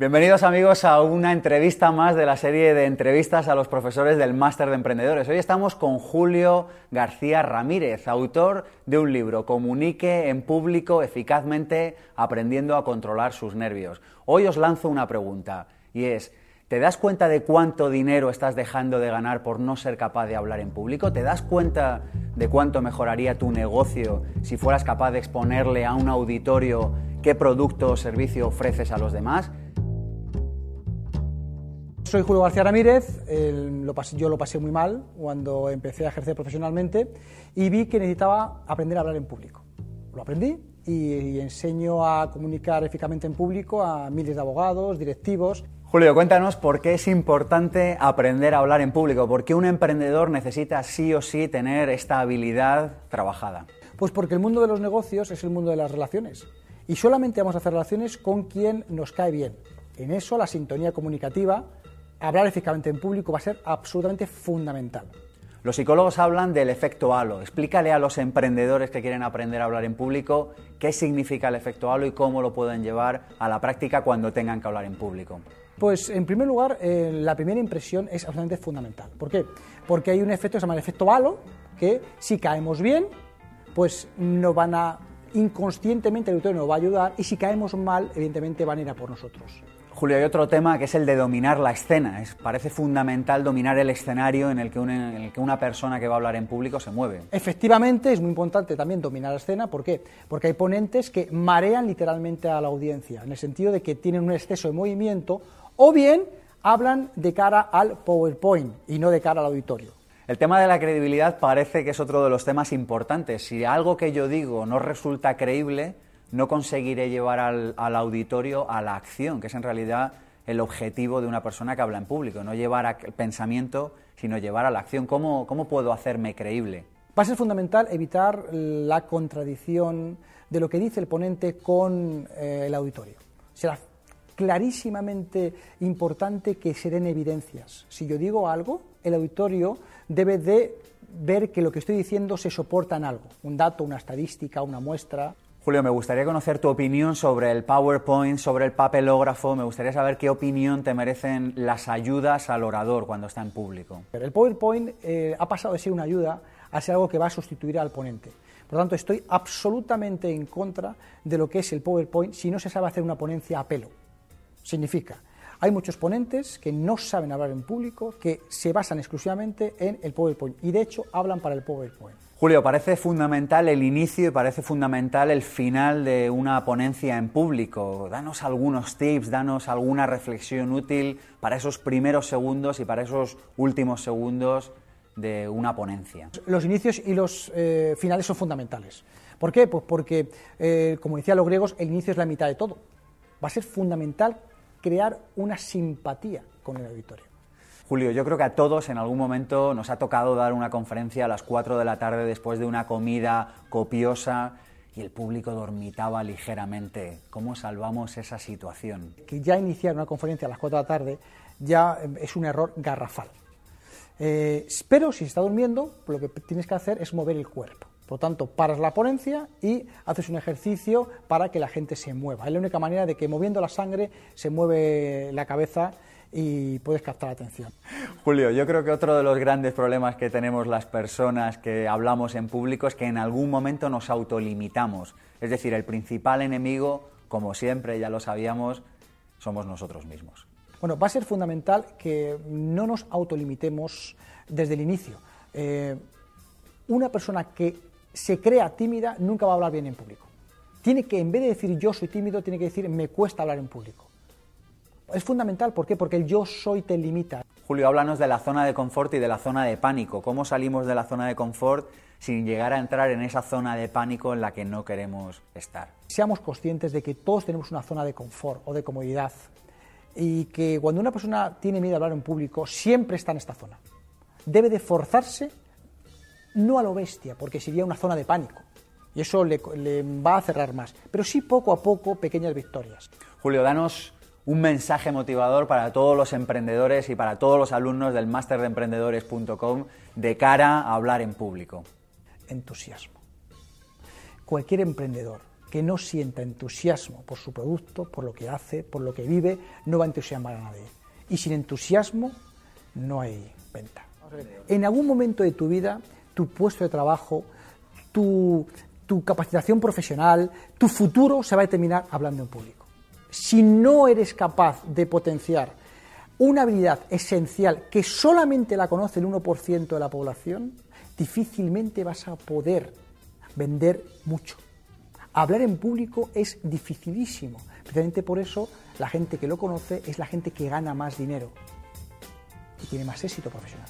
Bienvenidos amigos a una entrevista más de la serie de entrevistas a los profesores del Máster de Emprendedores. Hoy estamos con Julio García Ramírez, autor de un libro, Comunique en público eficazmente aprendiendo a controlar sus nervios. Hoy os lanzo una pregunta y es, ¿Te das cuenta de cuánto dinero estás dejando de ganar por no ser capaz de hablar en público? ¿Te das cuenta de cuánto mejoraría tu negocio si fueras capaz de exponerle a un auditorio qué producto o servicio ofreces a los demás? Soy Julio García Ramírez, yo lo pasé muy mal cuando empecé a ejercer profesionalmente y vi que necesitaba aprender a hablar en público. Lo aprendí y, enseño a comunicar eficazmente en público a miles de abogados, directivos. Julio, cuéntanos por qué es importante aprender a hablar en público, por qué un emprendedor necesita sí o sí tener esta habilidad trabajada. Pues porque el mundo de los negocios es el mundo de las relaciones y solamente vamos a hacer relaciones con quien nos cae bien. En eso la sintonía comunicativa hablar eficazmente en público va a ser absolutamente fundamental. Los psicólogos hablan del efecto halo. Explícale a los emprendedores que quieren aprender a hablar en público qué significa el efecto halo y cómo lo pueden llevar a la práctica cuando tengan que hablar en público. Pues en primer lugar, eh, la primera impresión es absolutamente fundamental. ¿Por qué? Porque hay un efecto que se llama el efecto halo, que si caemos bien, pues no van a inconscientemente el auditorio nos va a ayudar y si caemos mal, evidentemente van a ir a por nosotros. Julio, hay otro tema que es el de dominar la escena. Es, parece fundamental dominar el escenario en el, que una, en el que una persona que va a hablar en público se mueve. Efectivamente, es muy importante también dominar la escena. ¿Por qué? Porque hay ponentes que marean literalmente a la audiencia, en el sentido de que tienen un exceso de movimiento o bien hablan de cara al PowerPoint y no de cara al auditorio. El tema de la credibilidad parece que es otro de los temas importantes. Si algo que yo digo no resulta creíble, no conseguiré llevar al, auditorio a la acción, que es en realidad el objetivo de una persona que habla en público, no llevar al pensamiento, sino llevar a la acción. ¿Cómo, puedo hacerme creíble? Va a ser fundamental evitar la contradicción de lo que dice el ponente con eh, el auditorio. Será clarísimamente importante que se den evidencias. Si yo digo algo, el auditorio debe de ver que lo que estoy diciendo se soporta en algo, un dato, una estadística, una muestra. Julio, me gustaría conocer tu opinión sobre el PowerPoint, sobre el papelógrafo. Me gustaría saber qué opinión te merecen las ayudas al orador cuando está en público. El PowerPoint eh, ha pasado de ser una ayuda a ser algo que va a sustituir al ponente. Por lo tanto, estoy absolutamente en contra de lo que es el PowerPoint si no se sabe hacer una ponencia a pelo. Significa, hay muchos ponentes que no saben hablar en público, que se basan exclusivamente en el PowerPoint y de hecho hablan para el PowerPoint. Julio, parece fundamental el inicio y parece fundamental el final de una ponencia en público. Danos algunos tips, danos alguna reflexión útil para esos primeros segundos y para esos últimos segundos de una ponencia. Los inicios y los eh, finales son fundamentales. ¿Por qué? Pues porque, eh, como decían los griegos, el inicio es la mitad de todo. Va a ser fundamental crear una simpatía con el auditorio. Julio, yo creo que a todos en algún momento nos ha tocado dar una conferencia a las 4 de la tarde después de una comida copiosa y el público dormitaba ligeramente. ¿Cómo salvamos esa situación? Que ya iniciar una conferencia a las 4 de la tarde ya eh, es un error garrafal. Eh, pero si está durmiendo, lo que tienes que hacer es mover el cuerpo. Por lo tanto, paras la ponencia y haces un ejercicio para que la gente se mueva. Es la única manera de que moviendo la sangre se mueve la cabeza y puedes captar la atención. Julio, yo creo que otro de los grandes problemas que tenemos las personas que hablamos en público es que en algún momento nos autolimitamos. Es decir, el principal enemigo, como siempre ya lo sabíamos, somos nosotros mismos. Bueno, va a ser fundamental que no nos autolimitemos desde el inicio. Eh, una persona que se crea tímida nunca va a hablar bien en público. Tiene que, en vez de decir yo soy tímido, tiene que decir me cuesta hablar en público. Es fundamental, ¿por qué? Porque el yo soy te limita. Julio, háblanos de la zona de confort y de la zona de pánico. ¿Cómo salimos de la zona de confort sin llegar a entrar en esa zona de pánico en la que no queremos estar? Seamos conscientes de que todos tenemos una zona de confort o de comodidad y que cuando una persona tiene miedo a hablar en público, siempre está en esta zona. Debe de forzarse, no a lo bestia, porque sería una zona de pánico y eso le, le va a cerrar más, pero sí poco a poco pequeñas victorias. Julio, danos un mensaje motivador para todos los emprendedores y para todos los alumnos del máster de emprendedores.com de cara a hablar en público. Entusiasmo. Cualquier emprendedor que no sienta entusiasmo por su producto, por lo que hace, por lo que vive, no va a entusiasmar a nadie. Y sin entusiasmo no hay venta. En algún momento de tu vida, tu puesto de trabajo, tu, tu capacitación profesional, tu futuro se va a determinar hablando en público. Si no eres capaz de potenciar una habilidad esencial que solamente la conoce el 1% de la población, difícilmente vas a poder vender mucho. Hablar en público es dificilísimo. Precisamente por eso la gente que lo conoce es la gente que gana más dinero y tiene más éxito profesional.